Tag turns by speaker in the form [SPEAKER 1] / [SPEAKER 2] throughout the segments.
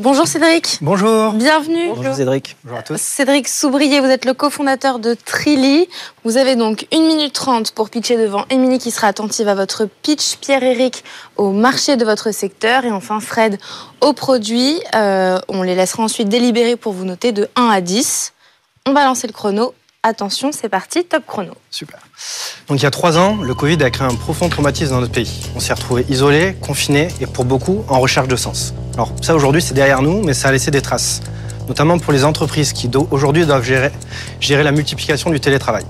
[SPEAKER 1] Bonjour Cédric.
[SPEAKER 2] Bonjour.
[SPEAKER 1] Bienvenue.
[SPEAKER 3] Bonjour Cédric.
[SPEAKER 2] Bonjour à tous.
[SPEAKER 1] Cédric Soubrier, vous êtes le cofondateur de Trilly. Vous avez donc 1 minute 30 pour pitcher devant Émilie qui sera attentive à votre pitch, Pierre-Éric au marché de votre secteur et enfin Fred au produit. Euh, on les laissera ensuite délibérer pour vous noter de 1 à 10. On va lancer le chrono. Attention, c'est parti, top chrono.
[SPEAKER 2] Super. Donc il y a trois ans, le Covid a créé un profond traumatisme dans notre pays. On s'est retrouvés isolés, confinés et pour beaucoup en recherche de sens. Alors ça aujourd'hui c'est derrière nous, mais ça a laissé des traces. Notamment pour les entreprises qui aujourd'hui doivent gérer, la multiplication du télétravail.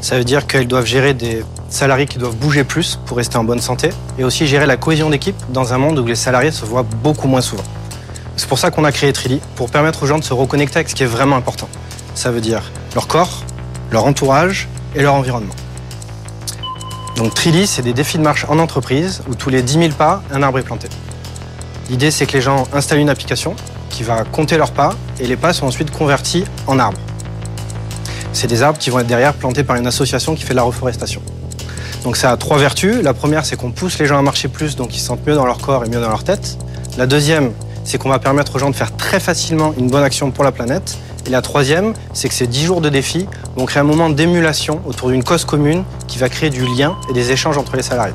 [SPEAKER 2] Ça veut dire qu'elles doivent gérer des salariés qui doivent bouger plus pour rester en bonne santé et aussi gérer la cohésion d'équipe dans un monde où les salariés se voient beaucoup moins souvent. C'est pour ça qu'on a créé Trilly, pour permettre aux gens de se reconnecter avec ce qui est vraiment important. Ça veut dire leur corps, leur entourage et leur environnement. Donc Trilly, c'est des défis de marche en entreprise où tous les 10 000 pas, un arbre est planté. L'idée, c'est que les gens installent une application qui va compter leurs pas et les pas sont ensuite convertis en arbres. C'est des arbres qui vont être derrière plantés par une association qui fait de la reforestation. Donc ça a trois vertus. La première, c'est qu'on pousse les gens à marcher plus, donc ils se sentent mieux dans leur corps et mieux dans leur tête. La deuxième, c'est qu'on va permettre aux gens de faire très facilement une bonne action pour la planète. Et la troisième, c'est que ces 10 jours de défi vont créer un moment d'émulation autour d'une cause commune qui va créer du lien et des échanges entre les salariés.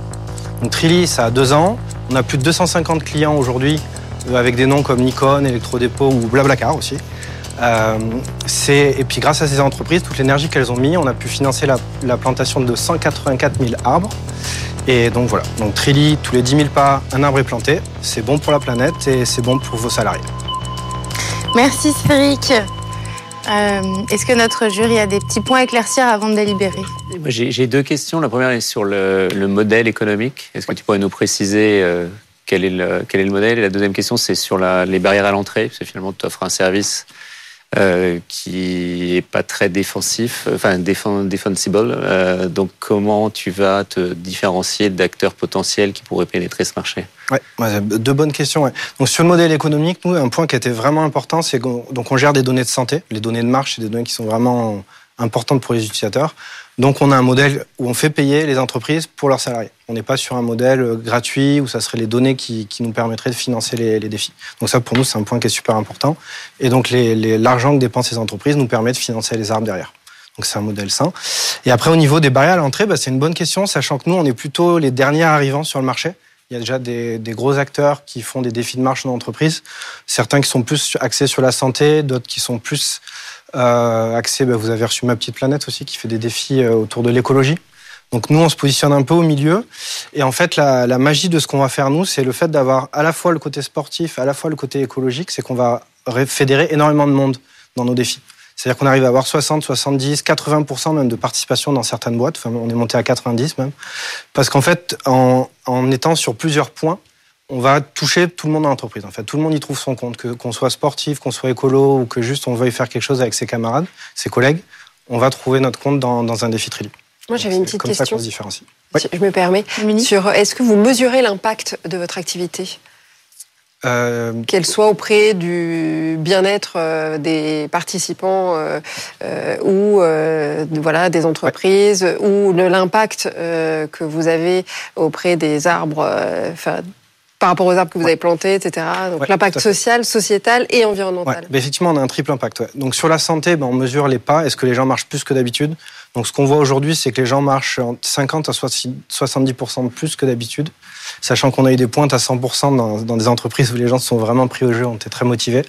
[SPEAKER 2] Donc Trilly, ça a deux ans. On a plus de 250 clients aujourd'hui euh, avec des noms comme Nikon, Electrodépôt ou Blablacar aussi. Euh, et puis grâce à ces entreprises, toute l'énergie qu'elles ont mis, on a pu financer la, la, plantation de 184 000 arbres. Et donc voilà, donc Trilly, tous les 10 000 pas, un arbre est planté. C'est bon pour la planète et c'est bon pour vos salariés.
[SPEAKER 1] Merci Cédric. Euh, Est-ce que notre jury a des petits points à éclaircir avant de délibérer
[SPEAKER 3] J'ai deux questions. La première est sur le, le modèle économique. Est-ce que tu pourrais nous préciser euh, quel, est le, modèle? Et la deuxième question, c'est sur les barrières à l'entrée. C'est finalement, tu offres un service euh, qui est pas très défensif, enfin defensible. Euh, donc, comment tu vas te différencier d'acteurs potentiels qui pourraient pénétrer ce marché?
[SPEAKER 2] Ouais, deux bonnes questions. Donc sur le modèle économique, nous, un point qui était vraiment important, c'est qu'on donc on gère des données de santé, les données de marche, c'est des données qui sont vraiment importantes pour les utilisateurs. Donc on a un modèle où on fait payer les entreprises pour leurs salariés. On n'est pas sur un modèle gratuit où ça serait les données qui, nous permettraient de financer les, les, défis. Donc ça pour nous c'est un point qui est super important. Et donc l'argent les, que dépensent ces entreprises nous permet de financer les arbres derrière. Donc c'est un modèle sain. Et après au niveau des barrières à l'entrée, bah, c'est une bonne question, sachant que nous on est plutôt les derniers arrivants sur le marché. Il y a déjà des, gros acteurs qui font des défis de marche dans l'entreprise. Certains qui sont plus axés sur la santé, d'autres qui sont plus euh, axés. Bah, vous avez reçu Ma Petite Planète aussi, qui fait des défis euh, autour de l'écologie. Donc nous, on se positionne un peu au milieu. Et en fait, la, la magie de ce qu'on va faire, nous, c'est le fait d'avoir à la fois le côté sportif, à la fois le côté écologique. C'est qu'on va fédérer énormément de monde dans nos défis. C'est-à-dire qu'on arrive à avoir 60, 70, 80% même de participation dans certaines boîtes. Enfin, on est monté à 90 même. Parce qu'en fait, en, en, étant sur plusieurs points, on va toucher tout le monde dans l'entreprise. En fait, tout le monde y trouve son compte. Que, qu'on soit sportif, qu'on soit écolo ou que juste on veuille faire quelque chose avec ses camarades, ses collègues, on va trouver notre compte dans, dans un défi Trilly.
[SPEAKER 4] Moi, j'avais une petite
[SPEAKER 2] comme
[SPEAKER 4] question.
[SPEAKER 2] Ça qu'on se différencie.
[SPEAKER 4] Si je me permets. Sur, est-ce que vous mesurez l'impact de votre activité? Euh, qu'elle soit auprès du bien-être euh, des participants euh, ou voilà des entreprises ouais. ou l'impact que vous avez auprès des arbres par rapport aux arbres que vous avez plantés, etc. Donc ouais, l'impact social, sociétal et environnemental.
[SPEAKER 2] Effectivement, on a un triple impact. Donc sur la santé, ben, on mesure les pas. Est-ce que les gens marchent plus que d'habitude? Donc ce qu'on voit aujourd'hui, c'est que les gens marchent 50 à 70% de plus que d'habitude, sachant qu'on a eu des pointes à 100% dans, des entreprises où les gens sont vraiment pris au jeu, ont été très motivés.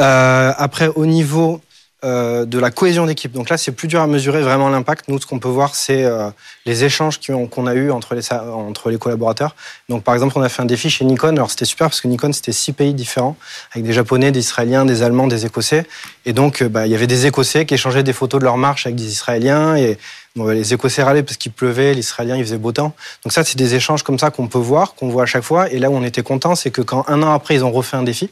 [SPEAKER 2] Euh, après, au niveau euh, de la cohésion d'équipe. Donc là, c'est plus dur à mesurer vraiment l'impact. Nous, ce qu'on peut voir, c'est euh, les échanges qu'on qu a eu entre les, collaborateurs. Donc, par exemple, on a fait un défi chez Nikon. Alors, c'était super parce que Nikon, c'était six pays différents, avec des Japonais, des Israéliens, des Allemands, des Écossais. Et donc, bah, il y avait des Écossais qui échangeaient des photos de leur marche avec des Israéliens. Et les Écossais râlaient parce qu'il pleuvait, les Israéliens, il faisait beau temps. Donc ça, c'est des échanges comme ça qu'on peut voir, qu'on voit à chaque fois. Et là où on était content, c'est que quand un an après, ils ont refait un défi,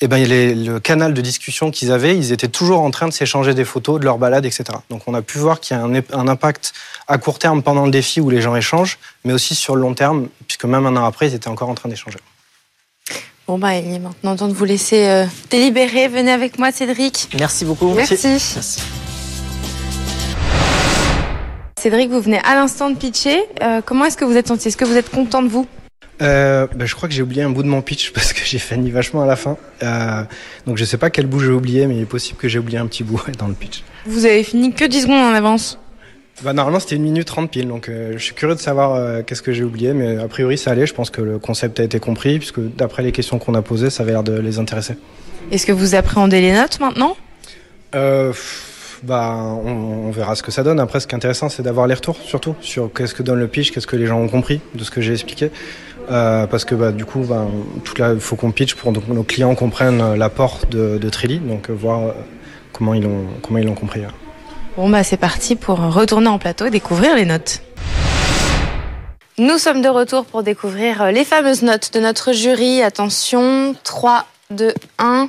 [SPEAKER 2] eh ben, les, le canal de discussion qu'ils avaient, ils étaient toujours en train de s'échanger des photos de leur balade, etc. Donc on a pu voir qu'il y a un, un, impact à court terme pendant le défi où les gens échangent, mais aussi sur le long terme, puisque même un an après, ils étaient encore en train d'échanger.
[SPEAKER 1] Bon, bah, il est maintenant temps de vous laisser euh, délibérer. Venez avec moi, Cédric.
[SPEAKER 3] Merci beaucoup.
[SPEAKER 1] Merci.
[SPEAKER 3] Merci.
[SPEAKER 1] Cédric, vous venez à l'instant de pitcher. Euh, comment est-ce que vous êtes senti? Est-ce que vous êtes content de vous?
[SPEAKER 2] Euh, bah, Je crois que j'ai oublié un bout de mon pitch parce que j'ai fini vachement à la fin. Euh, donc je sais pas quel bout j'ai oublié, mais il est possible que j'ai oublié un petit bout dans le pitch.
[SPEAKER 1] Vous avez fini que 10 secondes en avance
[SPEAKER 2] bah, normalement c'était une minute 30 pile, donc je suis curieux de savoir qu'est-ce que j'ai oublié, mais a priori ça allait, je pense que le concept a été compris, puisque d'après les questions qu'on a posées, ça avait l'air de les intéresser.
[SPEAKER 1] Est-ce que vous appréhendez les notes maintenant?
[SPEAKER 2] Euh, bah, on, verra ce que ça donne. Après, ce qui est intéressant, c'est d'avoir les retours, surtout, sur qu'est-ce que donne le pitch, qu'est-ce que les gens ont compris de ce que j'ai expliqué. Euh, parce que bah, du coup, bah, il faut qu'on pitch pour que nos clients comprennent l'apport de, de Trilly, donc euh, voir euh, comment ils l'ont comment ils l'ont compris.
[SPEAKER 1] Bon bah c'est parti pour retourner en plateau et découvrir les notes. Nous sommes de retour pour découvrir les fameuses notes de notre jury. Attention, 3, 2, 1.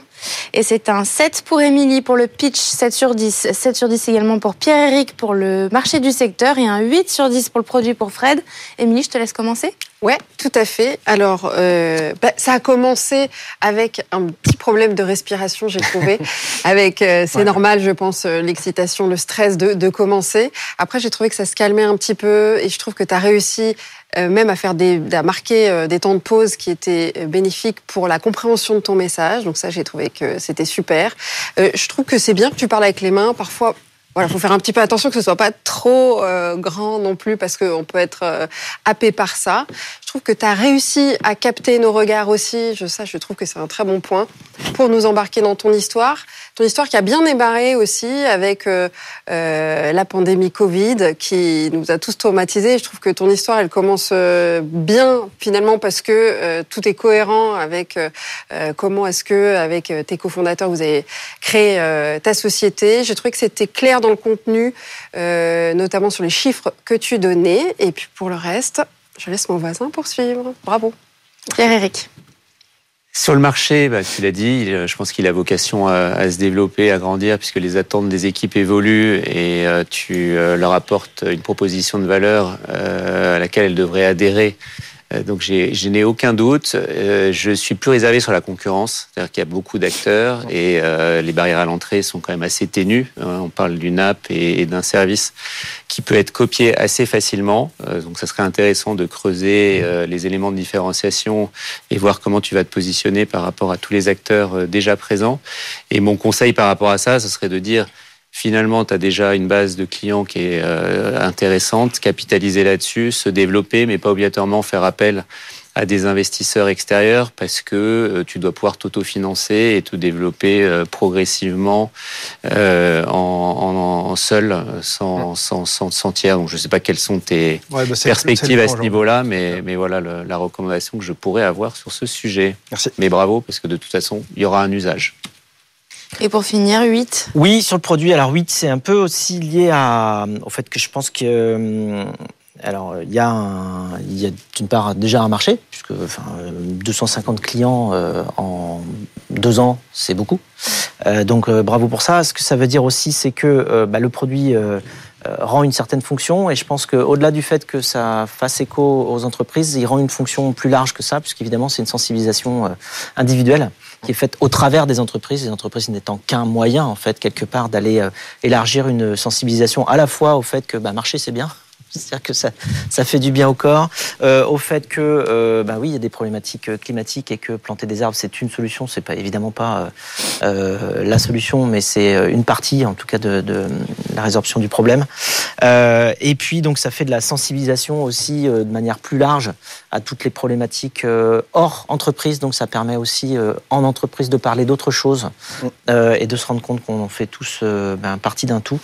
[SPEAKER 1] Et c'est un 7 pour Émilie pour le pitch, 7 sur 10. 7 sur 10 également pour Pierre-Éric pour le marché du secteur et un 8 sur 10 pour le produit pour Fred. Émilie, je te laisse commencer.
[SPEAKER 4] Ouais, tout à fait. Alors, euh, bah, ça a commencé avec un petit problème de respiration, j'ai trouvé. avec, euh, c'est normal, je pense, euh, l'excitation, le stress de, de commencer. Après, j'ai trouvé que ça se calmait un petit peu et je trouve que tu as réussi même à faire des, marquer euh, des temps de pause qui étaient bénéfiques pour la compréhension de ton message. Donc ça, j'ai trouvé que c'était super. je trouve que c'est bien que tu parles avec les mains. Parfois, voilà, faut faire un petit peu attention que ce soit pas trop euh, grand non plus parce qu'on peut être euh, happé par ça. Que tu as réussi à capter nos regards aussi. Je, ça, je trouve que c'est un très bon point pour nous embarquer dans ton histoire. Ton histoire qui a bien débarré aussi avec euh, euh, la pandémie Covid qui nous a tous traumatisés. Je trouve que ton histoire, elle commence euh, bien finalement parce que tout est cohérent avec comment est-ce que avec tes cofondateurs vous avez créé ta société. J'ai trouvé que c'était clair dans le contenu, notamment sur les chiffres que tu donnais. Et puis pour le reste, je laisse mon voisin poursuivre. Bravo.
[SPEAKER 1] Pierre-Éric.
[SPEAKER 3] Sur le marché, bah, tu l'as dit, je pense qu'il a vocation à, se développer, à grandir, puisque les attentes des équipes évoluent et euh, tu euh, leur apportes une proposition de valeur euh, à laquelle elles devraient adhérer euh, donc je n'ai aucun doute. Euh, je suis plus réservé sur la concurrence, c'est-à-dire qu'il y a beaucoup d'acteurs et euh, les barrières à l'entrée sont quand même assez ténues. Hein. On parle d'une app et d'un service qui peut être copié assez facilement. Donc ça serait intéressant de creuser les éléments de différenciation et voir comment tu vas te positionner par rapport à tous les acteurs déjà présents. Et mon conseil par rapport à ça, ce serait de dire finalement, tu as déjà une base de clients qui est euh, intéressante, capitaliser là-dessus, se développer, mais pas obligatoirement faire appel à des investisseurs extérieurs parce que euh, tu dois pouvoir t'autofinancer et te développer euh, progressivement en, seul, sans, sans, sans, tiers. Donc je ne sais pas quelles sont tes bah, perspectives à ce niveau-là, mais, mais voilà la recommandation que je pourrais avoir sur ce sujet.
[SPEAKER 2] Merci.
[SPEAKER 3] Mais bravo, parce que de toute façon, il y aura un usage.
[SPEAKER 1] Et pour finir, 8
[SPEAKER 5] Oui, sur le produit. Alors 8, c'est un peu aussi lié au fait que je pense que... Euh, alors, il y a, d'une part déjà un marché, puisque enfin, 250 clients euh, en deux ans, c'est beaucoup. Euh, donc, bravo pour ça. Ce que ça veut dire aussi, c'est que bah, le produit rend une certaine fonction, et je pense qu'au-delà du fait que ça fasse écho aux entreprises, il rend une fonction plus large que ça, puisqu'évidemment, c'est une sensibilisation individuelle qui est faite au travers des entreprises, les entreprises n'étant qu'un moyen, en fait, quelque part, d'aller euh, élargir une sensibilisation à la fois au fait que bah, marcher, c'est bien, c'est-à-dire que ça, ça fait du bien au corps, euh, au fait que, euh, bah oui, il y a des problématiques climatiques et que planter des arbres c'est une solution. C'est pas évidemment pas euh, la solution, mais c'est une partie, en tout cas, de, de la résorption du problème. Euh, et puis donc ça fait de la sensibilisation aussi euh, de manière plus large à toutes les problématiques hors entreprise. Donc ça permet aussi en entreprise de parler d'autres choses et de se rendre compte qu'on fait tous ben, partie d'un tout.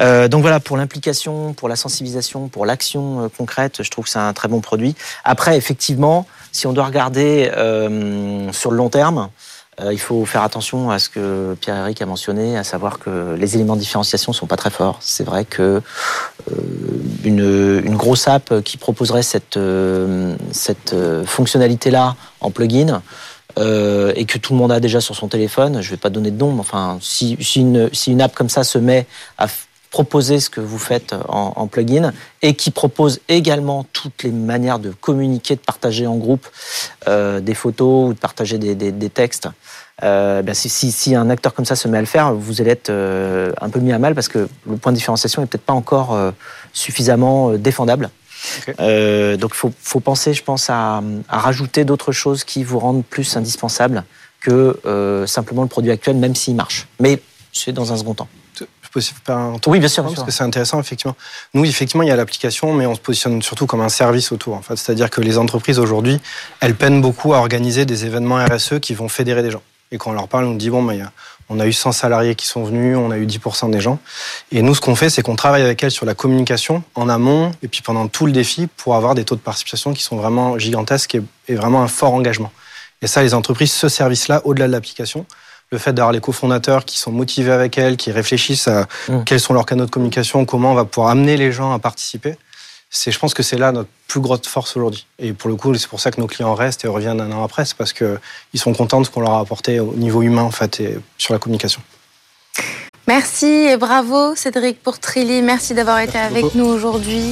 [SPEAKER 5] donc voilà pour l'implication, pour la sensibilisation pour l'action euh, concrète, je trouve que c'est un très bon produit. Après, effectivement, si on doit regarder euh, sur le long terme, euh, il faut faire attention à ce que Pierre-Éric a mentionné, à savoir que les éléments de différenciation sont pas très forts. C'est vrai que une, grosse app qui proposerait cette, cette fonctionnalité-là en plugin, et que tout le monde a déjà sur son téléphone, je vais pas donner de nom, mais enfin, si, une, si une app comme ça se met à proposer ce que vous faites en, plugin et qui propose également toutes les manières de communiquer, de partager en groupe euh, des photos ou de partager des, textes. Euh, ben si, si, un acteur comme ça se met à le faire, vous allez être euh, un peu mis à mal parce que le point de différenciation est peut-être pas encore suffisamment défendable. donc il faut, penser, je pense, à, à rajouter d'autres choses qui vous rendent plus indispensables que simplement le produit actuel, même s'il marche. Mais c'est dans un second temps
[SPEAKER 2] oui, bien sûr, parce que c'est intéressant, effectivement. Nous, effectivement, il y a l'application, mais on se positionne surtout comme un service autour. En fait. C'est-à-dire que les entreprises, aujourd'hui, elles peinent beaucoup à organiser des événements RSE qui vont fédérer des gens. Et quand on leur parle, on dit, bon, bah, on a eu 100 salariés qui sont venus, on a eu 10% des gens. Et nous, ce qu'on fait, c'est qu'on travaille avec elles sur la communication en amont et puis pendant tout le défi pour avoir des taux de participation qui sont vraiment gigantesques et, et vraiment un fort engagement. Et ça, les entreprises, ce service-là, au-delà de l'application, le fait d'avoir les cofondateurs qui sont motivés avec elles, qui réfléchissent à mmh. quels sont leurs canaux de communication, comment on va pouvoir amener les gens à participer. C'est, je pense que c'est là notre plus grosse force aujourd'hui. Et pour le coup, c'est pour ça que nos clients restent et reviennent un an après, c'est parce qu'ils sont contents de ce qu'on leur a apporté au niveau humain en fait et sur la communication.
[SPEAKER 1] Merci et bravo Cédric pour Trilly. Merci d'avoir été avec nous aujourd'hui.